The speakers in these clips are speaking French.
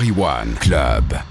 Paris One Club.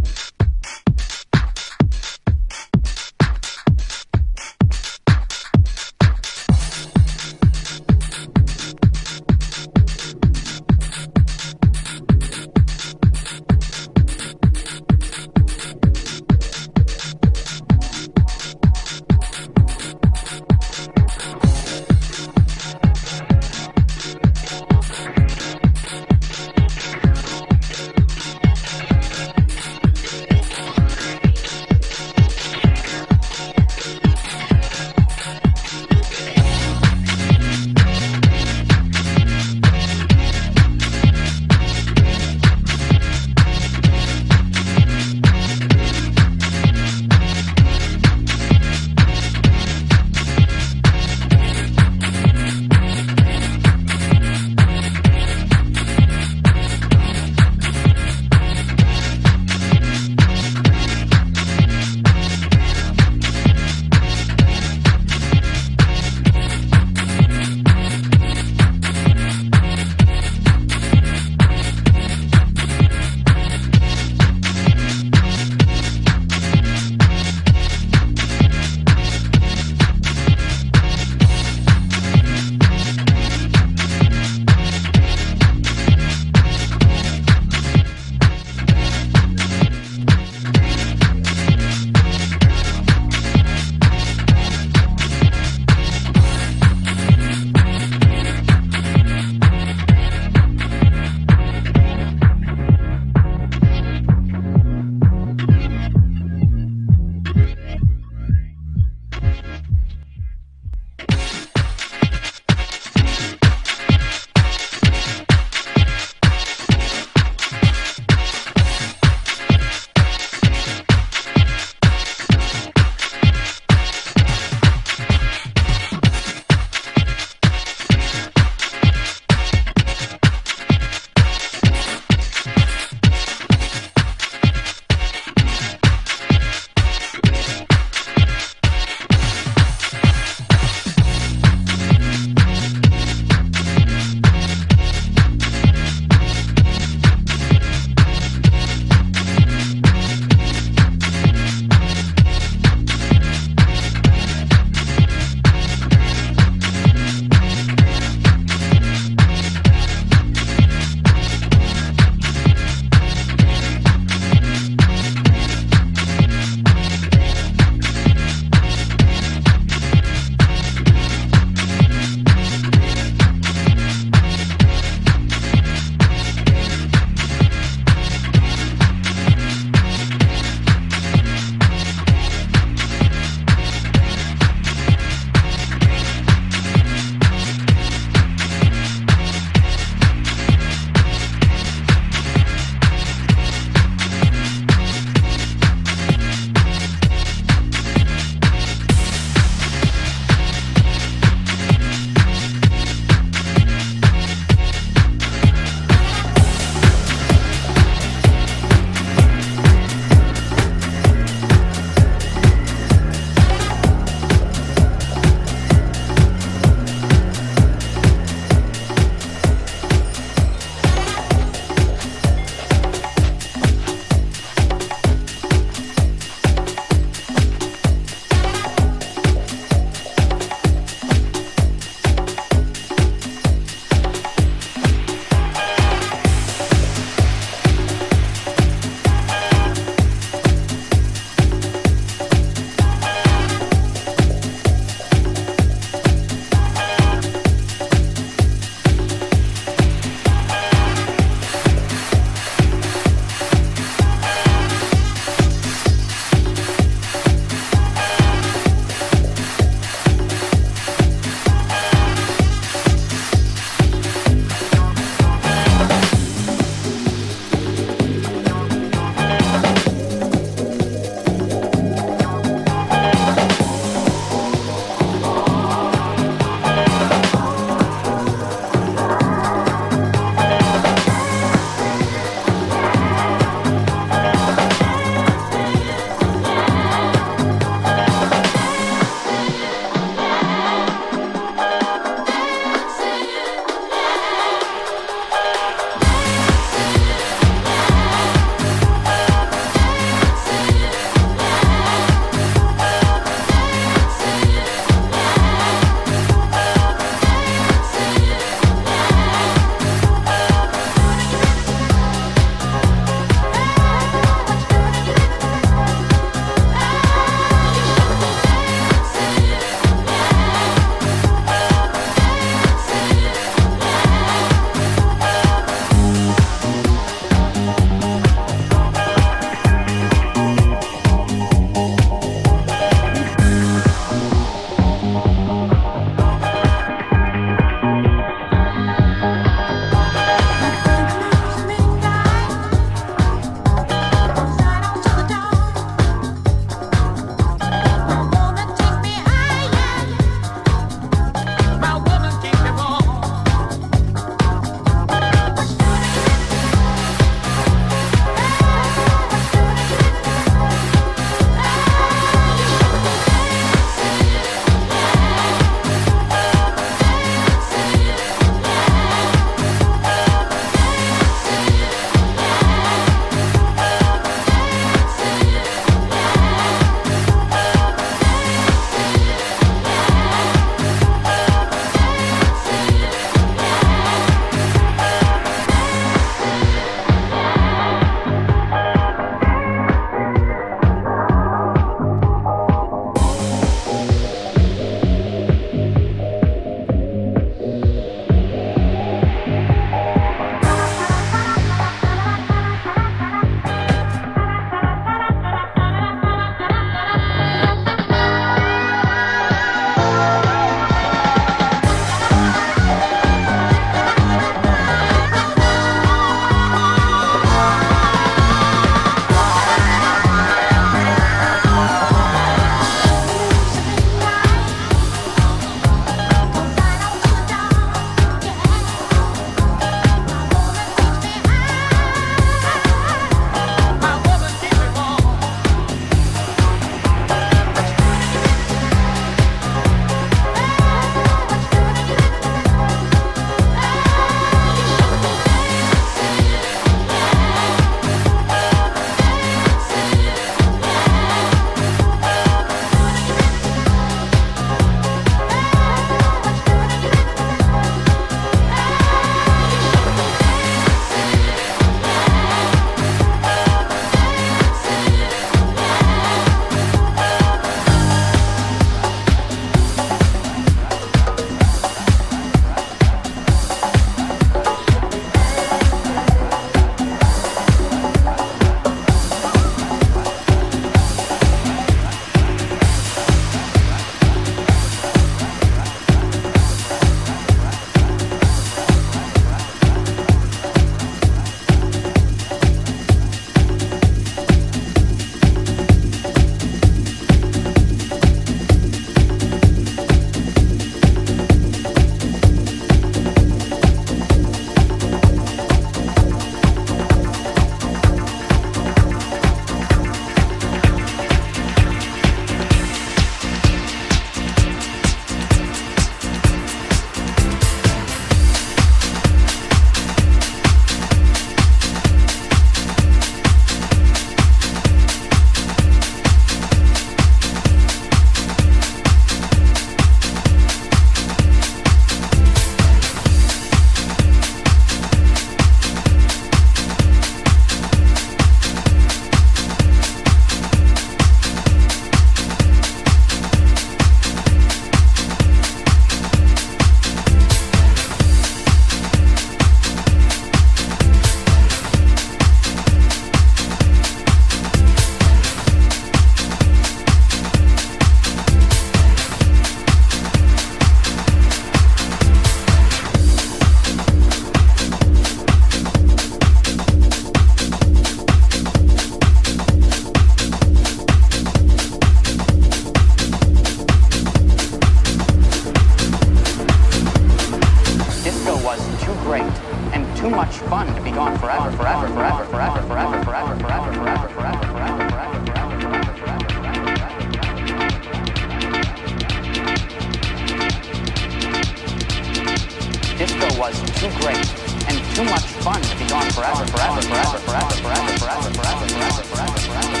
Fun to be gone forever, forever, forever, forever, forever, forever, forever, forever, forever, forever, forever.